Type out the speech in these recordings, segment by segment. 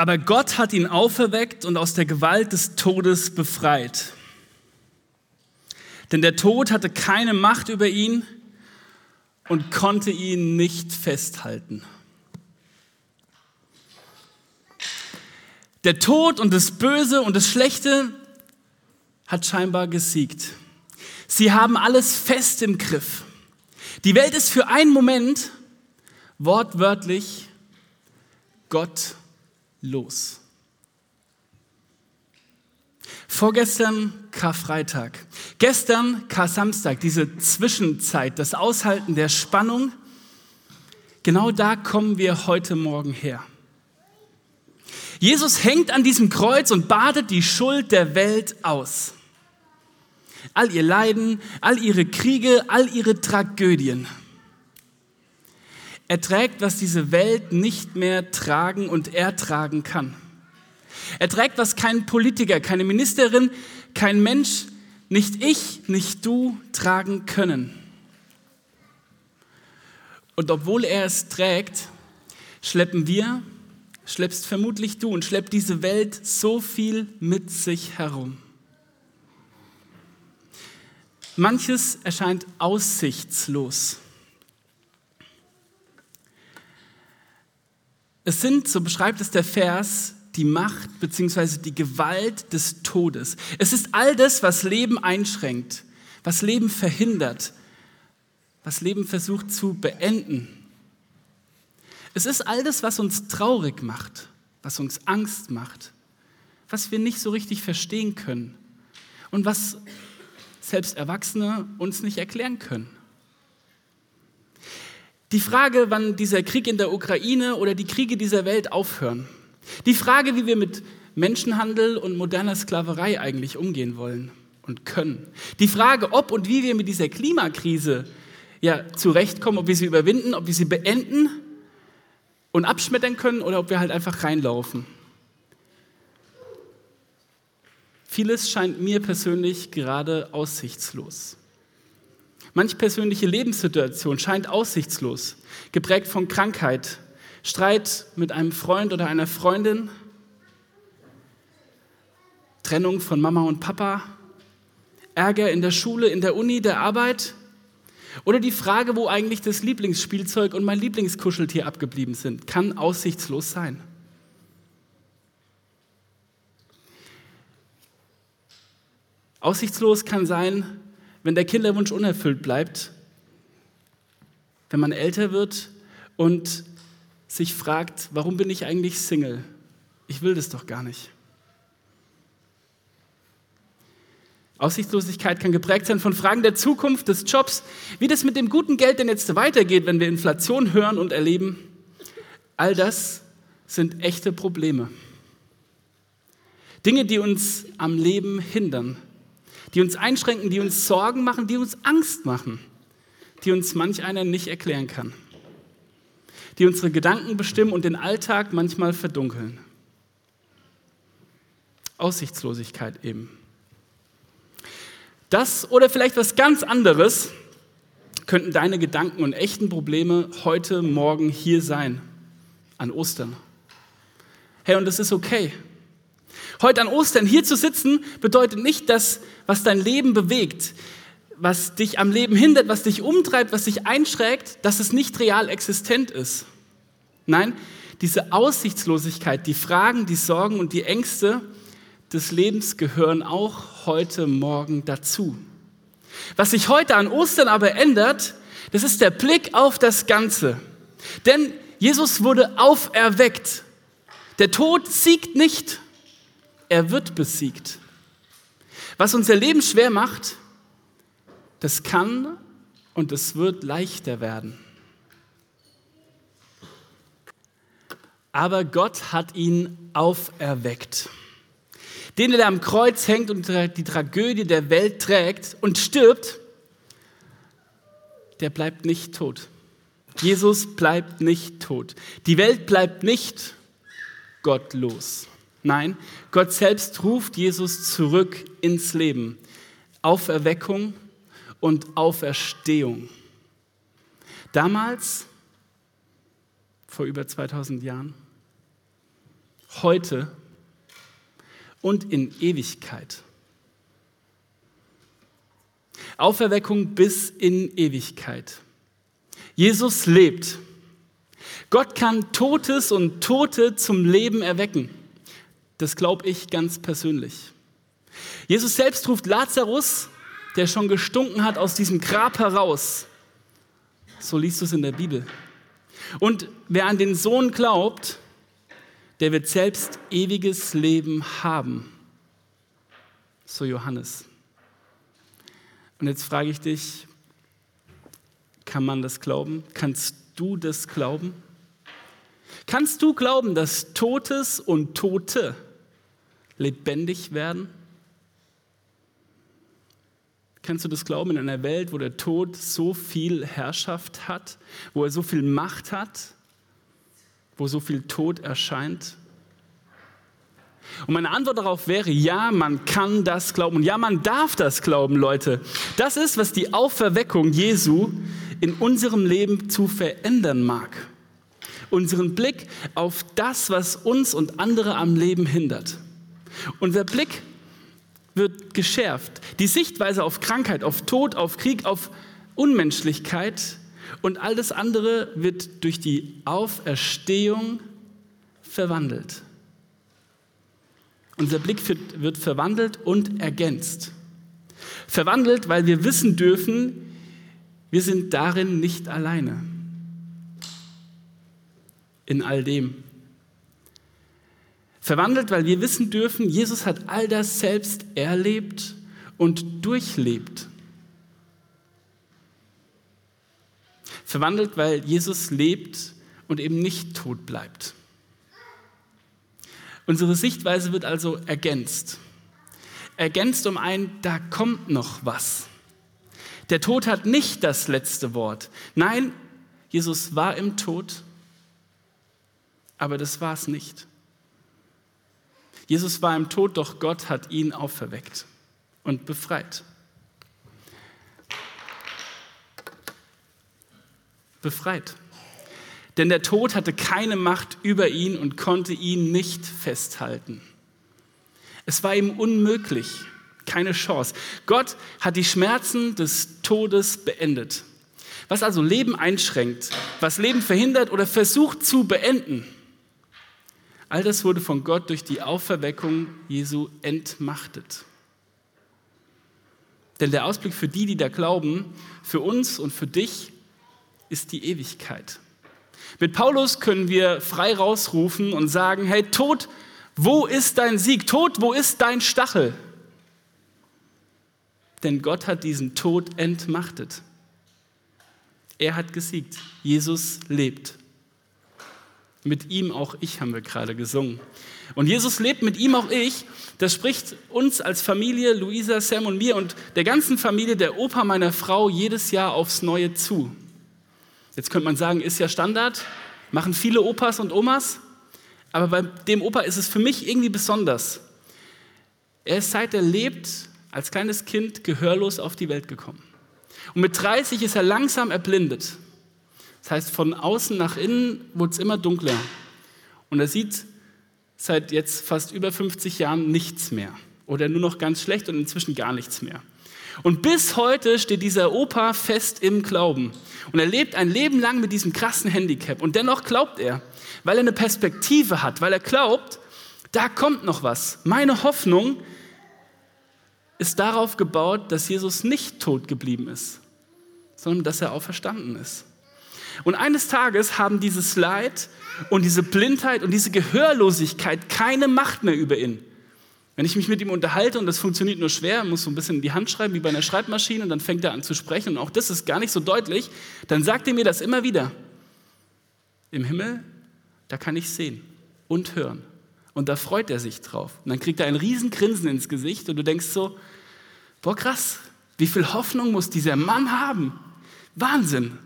Aber Gott hat ihn auferweckt und aus der Gewalt des Todes befreit. Denn der Tod hatte keine Macht über ihn und konnte ihn nicht festhalten. Der Tod und das Böse und das Schlechte hat scheinbar gesiegt. Sie haben alles fest im Griff. Die Welt ist für einen Moment wortwörtlich Gott los. Vorgestern Karfreitag, gestern Kar-Samstag, diese Zwischenzeit, das Aushalten der Spannung, genau da kommen wir heute Morgen her. Jesus hängt an diesem Kreuz und badet die Schuld der Welt aus. All ihr Leiden, all ihre Kriege, all ihre Tragödien. Er trägt, was diese Welt nicht mehr tragen und ertragen kann. Er trägt, was kein Politiker, keine Ministerin, kein Mensch, nicht ich, nicht du tragen können. Und obwohl er es trägt, schleppen wir, schleppst vermutlich du und schleppt diese Welt so viel mit sich herum. Manches erscheint aussichtslos. Es sind, so beschreibt es der Vers, die Macht bzw. die Gewalt des Todes. Es ist all das, was Leben einschränkt, was Leben verhindert, was Leben versucht zu beenden. Es ist all das, was uns traurig macht, was uns Angst macht, was wir nicht so richtig verstehen können und was selbst Erwachsene uns nicht erklären können. Die Frage, wann dieser Krieg in der Ukraine oder die Kriege dieser Welt aufhören. Die Frage, wie wir mit Menschenhandel und moderner Sklaverei eigentlich umgehen wollen und können. Die Frage, ob und wie wir mit dieser Klimakrise ja, zurechtkommen, ob wir sie überwinden, ob wir sie beenden und abschmettern können oder ob wir halt einfach reinlaufen. Vieles scheint mir persönlich gerade aussichtslos. Manch persönliche Lebenssituation scheint aussichtslos, geprägt von Krankheit, Streit mit einem Freund oder einer Freundin, Trennung von Mama und Papa, Ärger in der Schule, in der Uni, der Arbeit oder die Frage, wo eigentlich das Lieblingsspielzeug und mein Lieblingskuscheltier abgeblieben sind, kann aussichtslos sein. Aussichtslos kann sein, wenn der Kinderwunsch unerfüllt bleibt, wenn man älter wird und sich fragt, warum bin ich eigentlich Single? Ich will das doch gar nicht. Aussichtslosigkeit kann geprägt sein von Fragen der Zukunft, des Jobs, wie das mit dem guten Geld denn jetzt weitergeht, wenn wir Inflation hören und erleben. All das sind echte Probleme. Dinge, die uns am Leben hindern, die uns einschränken, die uns Sorgen machen, die uns Angst machen, die uns manch einer nicht erklären kann, die unsere Gedanken bestimmen und den Alltag manchmal verdunkeln. Aussichtslosigkeit eben. Das oder vielleicht was ganz anderes könnten deine Gedanken und echten Probleme heute Morgen hier sein, an Ostern. Hey, und das ist okay. Heute an Ostern hier zu sitzen, bedeutet nicht, dass was dein Leben bewegt, was dich am Leben hindert, was dich umtreibt, was dich einschrägt, dass es nicht real existent ist. Nein, diese Aussichtslosigkeit, die Fragen, die Sorgen und die Ängste des Lebens gehören auch heute Morgen dazu. Was sich heute an Ostern aber ändert, das ist der Blick auf das Ganze. Denn Jesus wurde auferweckt. Der Tod siegt nicht er wird besiegt. Was unser Leben schwer macht, das kann und es wird leichter werden. Aber Gott hat ihn auferweckt. Den, der am Kreuz hängt und die Tragödie der Welt trägt und stirbt, der bleibt nicht tot. Jesus bleibt nicht tot. Die Welt bleibt nicht gottlos. Nein, Gott selbst ruft Jesus zurück ins Leben. Auferweckung und Auferstehung. Damals, vor über 2000 Jahren, heute und in Ewigkeit. Auferweckung bis in Ewigkeit. Jesus lebt. Gott kann Totes und Tote zum Leben erwecken. Das glaube ich ganz persönlich. Jesus selbst ruft Lazarus, der schon gestunken hat, aus diesem Grab heraus. So liest du es in der Bibel. Und wer an den Sohn glaubt, der wird selbst ewiges Leben haben. So Johannes. Und jetzt frage ich dich, kann man das glauben? Kannst du das glauben? Kannst du glauben, dass Totes und Tote lebendig werden? Kannst du das glauben in einer Welt, wo der Tod so viel Herrschaft hat, wo er so viel Macht hat, wo so viel Tod erscheint? Und meine Antwort darauf wäre, ja, man kann das glauben und ja, man darf das glauben, Leute. Das ist, was die Auferweckung Jesu in unserem Leben zu verändern mag. Unseren Blick auf das, was uns und andere am Leben hindert. Unser Blick wird geschärft. Die Sichtweise auf Krankheit, auf Tod, auf Krieg, auf Unmenschlichkeit und all das andere wird durch die Auferstehung verwandelt. Unser Blick wird verwandelt und ergänzt. Verwandelt, weil wir wissen dürfen, wir sind darin nicht alleine. In all dem. Verwandelt, weil wir wissen dürfen, Jesus hat all das selbst erlebt und durchlebt. Verwandelt, weil Jesus lebt und eben nicht tot bleibt. Unsere Sichtweise wird also ergänzt. Ergänzt um ein, da kommt noch was. Der Tod hat nicht das letzte Wort. Nein, Jesus war im Tod, aber das war es nicht. Jesus war im Tod, doch Gott hat ihn auferweckt und befreit. Befreit. Denn der Tod hatte keine Macht über ihn und konnte ihn nicht festhalten. Es war ihm unmöglich, keine Chance. Gott hat die Schmerzen des Todes beendet. Was also Leben einschränkt, was Leben verhindert oder versucht zu beenden, all das wurde von Gott durch die Auferweckung Jesu entmachtet. Denn der Ausblick für die, die da glauben, für uns und für dich, ist die Ewigkeit. Mit Paulus können wir frei rausrufen und sagen, hey Tod, wo ist dein Sieg? Tod, wo ist dein Stachel? Denn Gott hat diesen Tod entmachtet. Er hat gesiegt. Jesus lebt. Mit ihm auch ich haben wir gerade gesungen. Und Jesus lebt mit ihm auch ich. Das spricht uns als Familie, Luisa, Sam und mir und der ganzen Familie, der Opa meiner Frau, jedes Jahr aufs Neue zu. Jetzt könnte man sagen, ist ja Standard, machen viele Opas und Omas, aber bei dem Opa ist es für mich irgendwie besonders. Er ist seit er lebt als kleines Kind gehörlos auf die Welt gekommen. Und mit 30 ist er langsam erblindet. Das heißt, von außen nach innen wurde es immer dunkler. Und er sieht seit jetzt fast über 50 Jahren nichts mehr. Oder nur noch ganz schlecht und inzwischen gar nichts mehr. Und bis heute steht dieser Opa fest im Glauben. Und er lebt ein Leben lang mit diesem krassen Handicap. Und dennoch glaubt er, weil er eine Perspektive hat, weil er glaubt, da kommt noch was. Meine Hoffnung ist darauf gebaut, dass Jesus nicht tot geblieben ist, sondern dass er auferstanden ist. Und eines Tages haben dieses Leid und diese Blindheit und diese Gehörlosigkeit keine Macht mehr über ihn. Wenn ich mich mit ihm unterhalte und das funktioniert nur schwer, muss so ein bisschen in die Hand schreiben wie bei einer Schreibmaschine und dann fängt er an zu sprechen und auch das ist gar nicht so deutlich, dann sagt er mir das immer wieder. Im Himmel, da kann ich sehen und hören. Und da freut er sich drauf. Und dann kriegt er ein riesen ins Gesicht und du denkst so, boah krass, wie viel Hoffnung muss dieser Mann haben? Wahnsinn.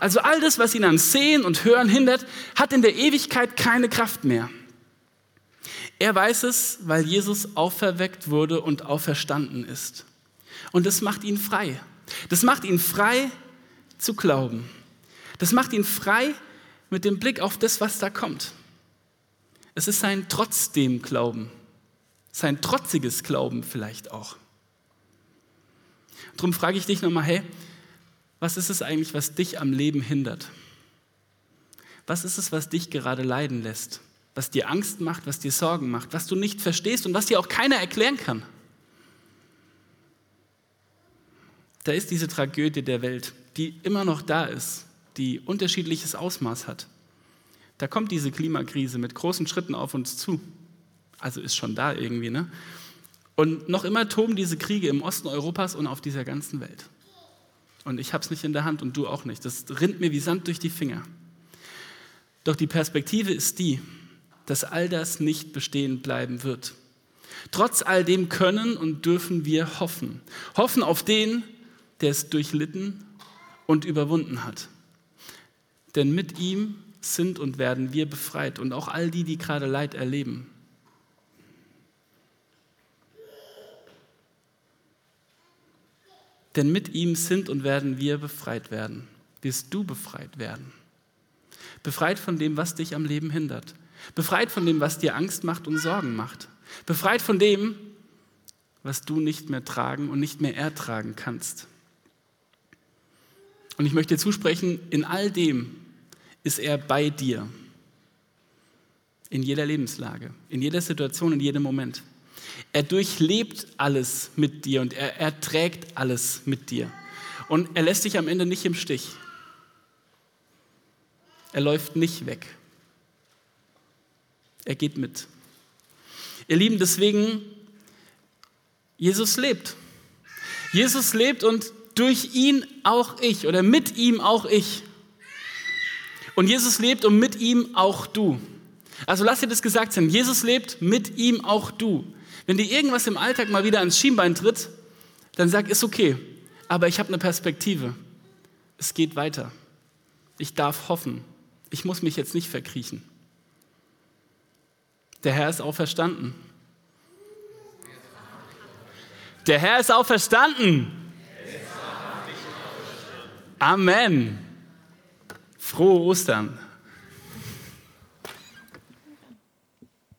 Also all das, was ihn an Sehen und Hören hindert, hat in der Ewigkeit keine Kraft mehr. Er weiß es, weil Jesus auferweckt wurde und auferstanden ist. Und das macht ihn frei. Das macht ihn frei zu glauben. Das macht ihn frei mit dem Blick auf das, was da kommt. Es ist sein trotzdem Glauben, sein trotziges Glauben vielleicht auch. Darum frage ich dich nochmal, hey, was ist es eigentlich, was dich am Leben hindert? Was ist es, was dich gerade leiden lässt? Was dir Angst macht, was dir Sorgen macht, was du nicht verstehst und was dir auch keiner erklären kann? Da ist diese Tragödie der Welt, die immer noch da ist, die unterschiedliches Ausmaß hat. Da kommt diese Klimakrise mit großen Schritten auf uns zu. Also ist schon da irgendwie, ne? Und noch immer toben diese Kriege im Osten Europas und auf dieser ganzen Welt. Und ich habe es nicht in der Hand und du auch nicht. Das rinnt mir wie Sand durch die Finger. Doch die Perspektive ist die, dass all das nicht bestehen bleiben wird. Trotz all dem können und dürfen wir hoffen. Hoffen auf den, der es durchlitten und überwunden hat. Denn mit ihm sind und werden wir befreit und auch all die, die gerade Leid erleben. Denn mit ihm sind und werden wir befreit werden. Wirst du befreit werden. Befreit von dem, was dich am Leben hindert. Befreit von dem, was dir Angst macht und Sorgen macht. Befreit von dem, was du nicht mehr tragen und nicht mehr ertragen kannst. Und ich möchte dir zusprechen, in all dem ist er bei dir. In jeder Lebenslage, in jeder Situation, in jedem Moment. Er durchlebt alles mit dir und er erträgt alles mit dir. Und er lässt dich am Ende nicht im Stich. Er läuft nicht weg. Er geht mit. Ihr Lieben, deswegen, Jesus lebt. Jesus lebt und durch ihn auch ich oder mit ihm auch ich. Und Jesus lebt und mit ihm auch du. Also lass dir das gesagt sein. Jesus lebt mit ihm auch du. Wenn dir irgendwas im Alltag mal wieder ans Schienbein tritt, dann sag, ist okay, aber ich habe eine Perspektive. Es geht weiter. Ich darf hoffen. Ich muss mich jetzt nicht verkriechen. Der Herr ist auferstanden. Der Herr ist auferstanden. Amen. Frohe Ostern.